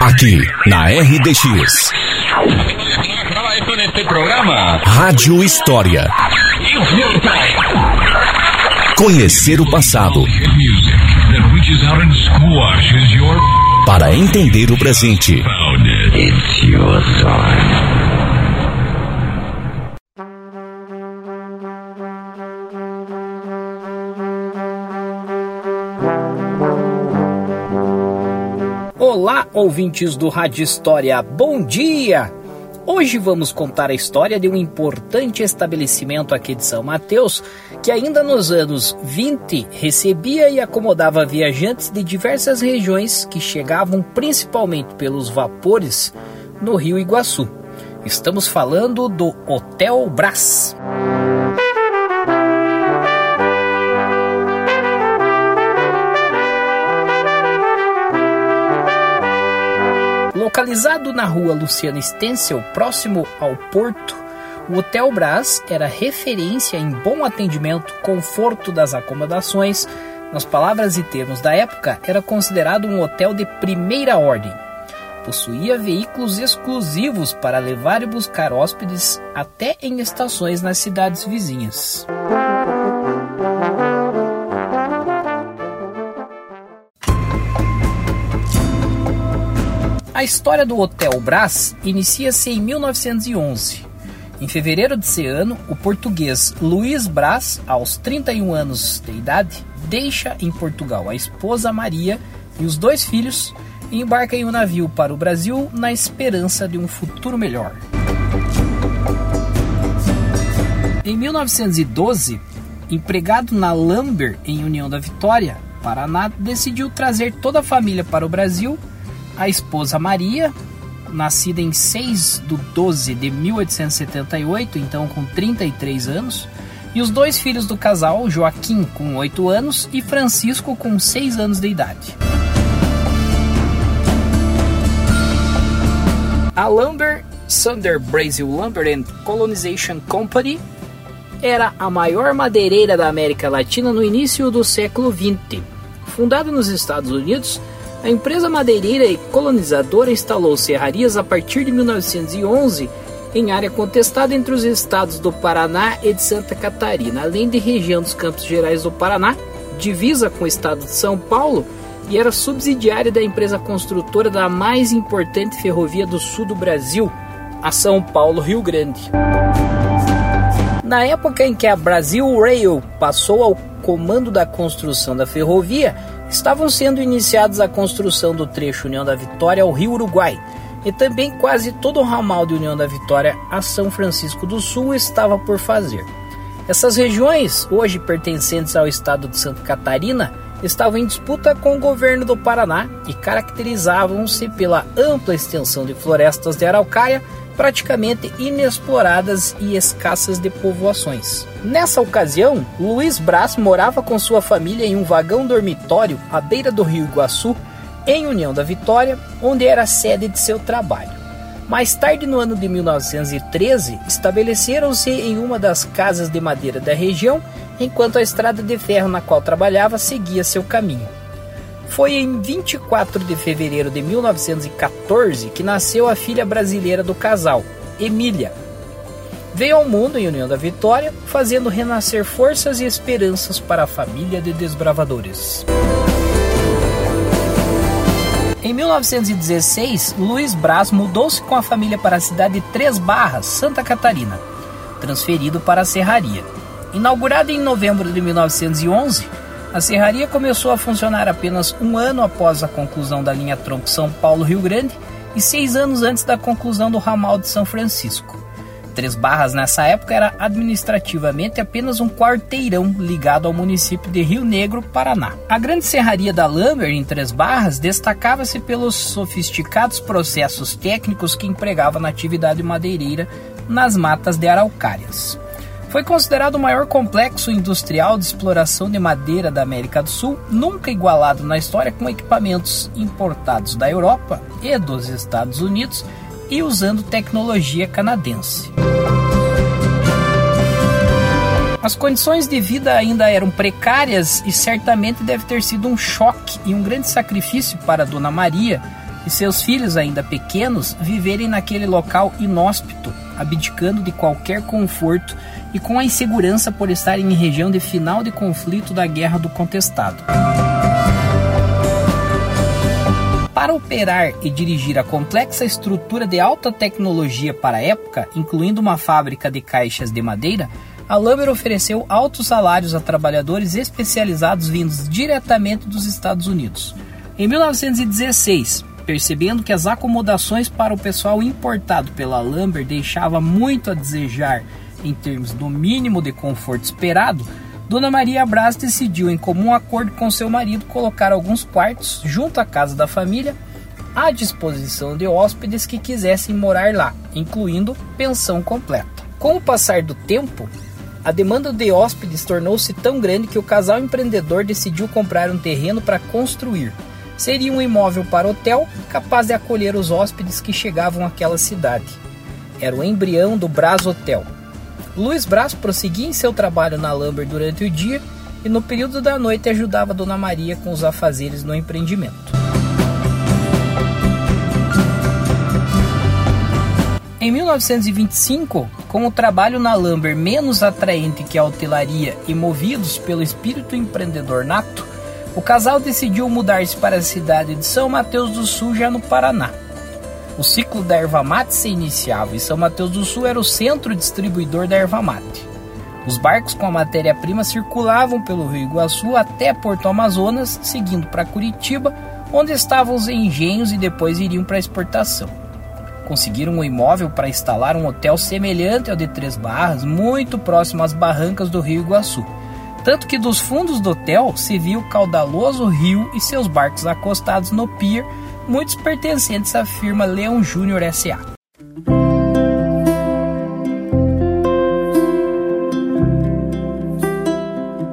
Aqui, na RDX. Rádio História. Conhecer o passado. Para entender o presente. Ouvintes do Rádio História, bom dia! Hoje vamos contar a história de um importante estabelecimento aqui de São Mateus que, ainda nos anos 20, recebia e acomodava viajantes de diversas regiões que chegavam principalmente pelos vapores no Rio Iguaçu. Estamos falando do Hotel Brás. Localizado na rua Luciana Stencil, próximo ao porto, o Hotel Brás era referência em bom atendimento, conforto das acomodações. Nas palavras e termos da época, era considerado um hotel de primeira ordem. Possuía veículos exclusivos para levar e buscar hóspedes até em estações nas cidades vizinhas. A história do Hotel Brás inicia-se em 1911. Em fevereiro desse ano, o português Luiz Brás, aos 31 anos de idade, deixa em Portugal a esposa Maria e os dois filhos e embarca em um navio para o Brasil na esperança de um futuro melhor. Em 1912, empregado na Lumber em União da Vitória, Paraná, decidiu trazer toda a família para o Brasil a esposa Maria, nascida em 6 de 12 de 1878, então com 33 anos, e os dois filhos do casal, Joaquim com 8 anos e Francisco com 6 anos de idade. A Lumber Sunder Brazil Lumber and Colonization Company era a maior madeireira da América Latina no início do século XX. Fundada nos Estados Unidos, a empresa madeireira e colonizadora instalou serrarias a partir de 1911 em área contestada entre os estados do Paraná e de Santa Catarina, além de região dos Campos Gerais do Paraná, divisa com o estado de São Paulo e era subsidiária da empresa construtora da mais importante ferrovia do sul do Brasil, a São Paulo-Rio Grande. Na época em que a Brasil Rail passou ao comando da construção da ferrovia, estavam sendo iniciados a construção do trecho União da Vitória ao Rio Uruguai, e também quase todo o ramal de União da Vitória a São Francisco do Sul estava por fazer. Essas regiões, hoje pertencentes ao estado de Santa Catarina, estavam em disputa com o governo do Paraná e caracterizavam-se pela ampla extensão de florestas de araucária praticamente inexploradas e escassas de povoações. Nessa ocasião, Luiz Brás morava com sua família em um vagão dormitório à beira do rio Iguaçu, em União da Vitória, onde era a sede de seu trabalho. Mais tarde, no ano de 1913, estabeleceram-se em uma das casas de madeira da região, enquanto a estrada de ferro na qual trabalhava seguia seu caminho. Foi em 24 de fevereiro de 1914 que nasceu a filha brasileira do casal, Emília. Veio ao mundo em União da Vitória, fazendo renascer forças e esperanças para a família de desbravadores. Em 1916, Luiz Braz mudou-se com a família para a cidade de Três Barras, Santa Catarina, transferido para a Serraria. Inaugurada em novembro de 1911, a serraria começou a funcionar apenas um ano após a conclusão da linha tronco São Paulo-Rio Grande e seis anos antes da conclusão do ramal de São Francisco. Três Barras nessa época era administrativamente apenas um quarteirão ligado ao município de Rio Negro, Paraná. A grande serraria da Lumber em Três Barras destacava-se pelos sofisticados processos técnicos que empregava na atividade madeireira nas matas de araucárias. Foi considerado o maior complexo industrial de exploração de madeira da América do Sul, nunca igualado na história com equipamentos importados da Europa e dos Estados Unidos e usando tecnologia canadense. As condições de vida ainda eram precárias e certamente deve ter sido um choque e um grande sacrifício para Dona Maria e seus filhos ainda pequenos viverem naquele local inóspito, abdicando de qualquer conforto e com a insegurança por estarem em região de final de conflito da Guerra do Contestado. Para operar e dirigir a complexa estrutura de alta tecnologia para a época, incluindo uma fábrica de caixas de madeira, a Lumber ofereceu altos salários a trabalhadores especializados vindos diretamente dos Estados Unidos. Em 1916, percebendo que as acomodações para o pessoal importado pela Lumber deixava muito a desejar em termos do mínimo de conforto esperado, Dona Maria Braz decidiu, em comum acordo com seu marido, colocar alguns quartos junto à casa da família à disposição de hóspedes que quisessem morar lá, incluindo pensão completa. Com o passar do tempo, a demanda de hóspedes tornou-se tão grande que o casal empreendedor decidiu comprar um terreno para construir. Seria um imóvel para hotel capaz de acolher os hóspedes que chegavam àquela cidade. Era o embrião do Braz Hotel, Luiz Braz prosseguia em seu trabalho na Lumber durante o dia e no período da noite ajudava Dona Maria com os afazeres no empreendimento. Em 1925, com o trabalho na Lumber menos atraente que a hotelaria e movidos pelo espírito empreendedor nato, o casal decidiu mudar-se para a cidade de São Mateus do Sul, já no Paraná. O ciclo da erva mate se iniciava e São Mateus do Sul era o centro distribuidor da erva mate. Os barcos com a matéria-prima circulavam pelo Rio Iguaçu até Porto Amazonas, seguindo para Curitiba, onde estavam os engenhos e depois iriam para exportação. Conseguiram um imóvel para instalar um hotel semelhante ao de Três Barras, muito próximo às barrancas do Rio Iguaçu. Tanto que dos fundos do hotel se via o caudaloso rio e seus barcos acostados no pier muitos pertencentes à firma Leão Júnior S.A.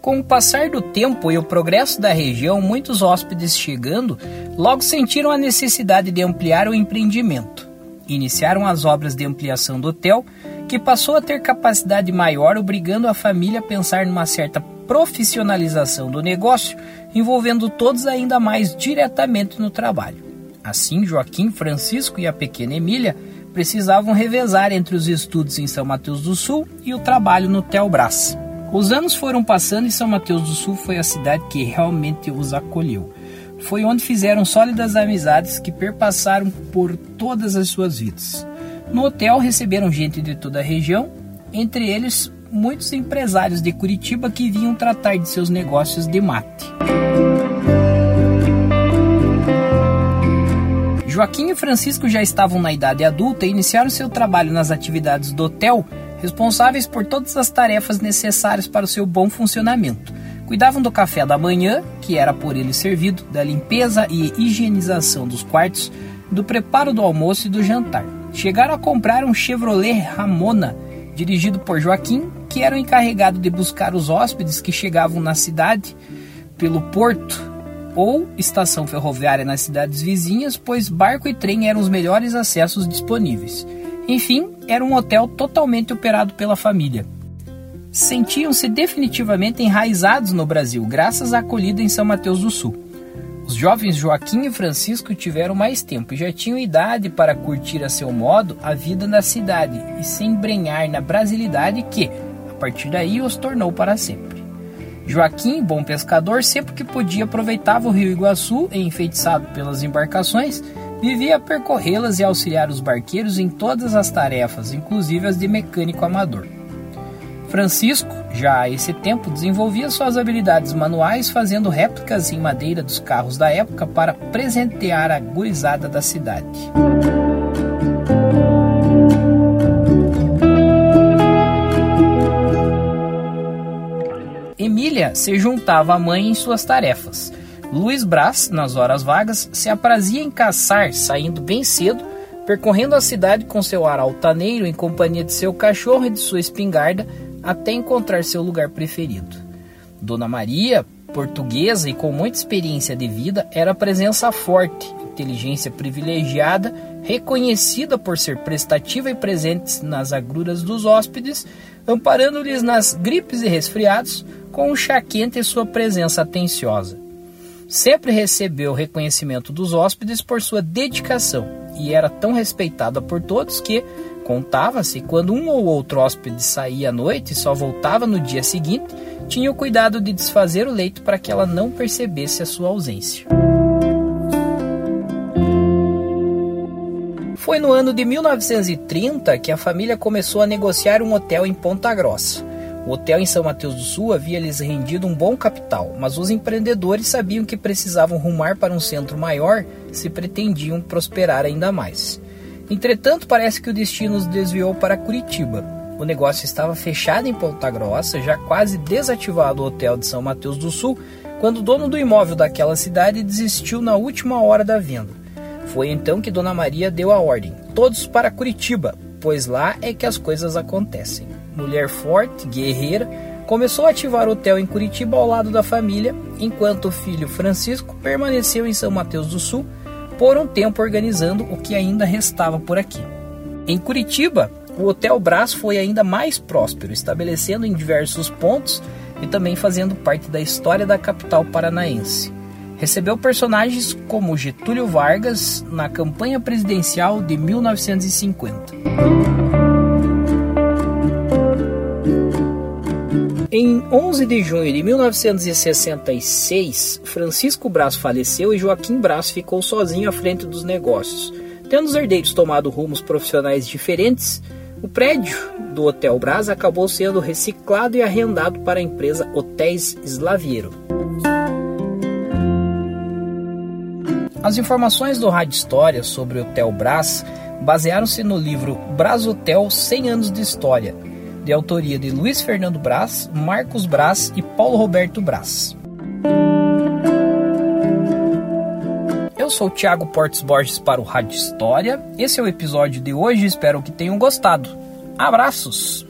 Com o passar do tempo e o progresso da região, muitos hóspedes chegando logo sentiram a necessidade de ampliar o empreendimento. Iniciaram as obras de ampliação do hotel, que passou a ter capacidade maior, obrigando a família a pensar numa certa profissionalização do negócio, envolvendo todos ainda mais diretamente no trabalho. Assim, Joaquim, Francisco e a pequena Emília precisavam revezar entre os estudos em São Mateus do Sul e o trabalho no Telbras. Os anos foram passando e São Mateus do Sul foi a cidade que realmente os acolheu. Foi onde fizeram sólidas amizades que perpassaram por todas as suas vidas. No hotel receberam gente de toda a região, entre eles muitos empresários de Curitiba que vinham tratar de seus negócios de mate. Joaquim e Francisco já estavam na idade adulta e iniciaram seu trabalho nas atividades do hotel, responsáveis por todas as tarefas necessárias para o seu bom funcionamento. Cuidavam do café da manhã, que era por eles servido, da limpeza e higienização dos quartos, do preparo do almoço e do jantar. Chegaram a comprar um Chevrolet Ramona, dirigido por Joaquim, que era o encarregado de buscar os hóspedes que chegavam na cidade pelo porto ou estação ferroviária nas cidades vizinhas, pois barco e trem eram os melhores acessos disponíveis. Enfim, era um hotel totalmente operado pela família. Sentiam-se definitivamente enraizados no Brasil, graças à acolhida em São Mateus do Sul. Os jovens Joaquim e Francisco tiveram mais tempo e já tinham idade para curtir a seu modo a vida na cidade e se embrenhar na brasilidade que, a partir daí, os tornou para sempre. Joaquim, bom pescador, sempre que podia aproveitava o rio Iguaçu, enfeitiçado pelas embarcações, vivia a percorrê-las e auxiliar os barqueiros em todas as tarefas, inclusive as de mecânico amador. Francisco, já a esse tempo, desenvolvia suas habilidades manuais fazendo réplicas em madeira dos carros da época para presentear a gurizada da cidade. Emília se juntava à mãe em suas tarefas. Luiz Brás, nas horas vagas, se aprazia em caçar, saindo bem cedo, percorrendo a cidade com seu ar altaneiro em companhia de seu cachorro e de sua espingarda, até encontrar seu lugar preferido. Dona Maria, portuguesa e com muita experiência de vida, era presença forte, inteligência privilegiada, reconhecida por ser prestativa e presente nas agruras dos hóspedes, amparando-lhes nas gripes e resfriados com um chá quente e sua presença atenciosa. Sempre recebeu reconhecimento dos hóspedes por sua dedicação e era tão respeitada por todos que, contava-se, quando um ou outro hóspede saía à noite e só voltava no dia seguinte, tinha o cuidado de desfazer o leito para que ela não percebesse a sua ausência. Foi no ano de 1930 que a família começou a negociar um hotel em Ponta Grossa. O hotel em São Mateus do Sul havia lhes rendido um bom capital, mas os empreendedores sabiam que precisavam rumar para um centro maior se pretendiam prosperar ainda mais. Entretanto, parece que o destino os desviou para Curitiba. O negócio estava fechado em Ponta Grossa, já quase desativado o hotel de São Mateus do Sul, quando o dono do imóvel daquela cidade desistiu na última hora da venda. Foi então que Dona Maria deu a ordem: todos para Curitiba, pois lá é que as coisas acontecem. Mulher forte, guerreira, começou a ativar o hotel em Curitiba ao lado da família, enquanto o filho Francisco permaneceu em São Mateus do Sul por um tempo organizando o que ainda restava por aqui. Em Curitiba, o Hotel Brás foi ainda mais próspero, estabelecendo em diversos pontos e também fazendo parte da história da capital paranaense. Recebeu personagens como Getúlio Vargas na campanha presidencial de 1950. Em 11 de junho de 1966, Francisco Brás faleceu e Joaquim Brás ficou sozinho à frente dos negócios. Tendo os herdeiros tomado rumos profissionais diferentes, o prédio do Hotel Brás acabou sendo reciclado e arrendado para a empresa Hotéis Slaviero. As informações do Rádio História sobre o Hotel Brás basearam-se no livro Brás Hotel 100 anos de História, de autoria de Luiz Fernando Brás, Marcos Brás e Paulo Roberto Brás. Eu sou o Thiago Portes Borges para o Rádio História. Esse é o episódio de hoje, espero que tenham gostado. Abraços!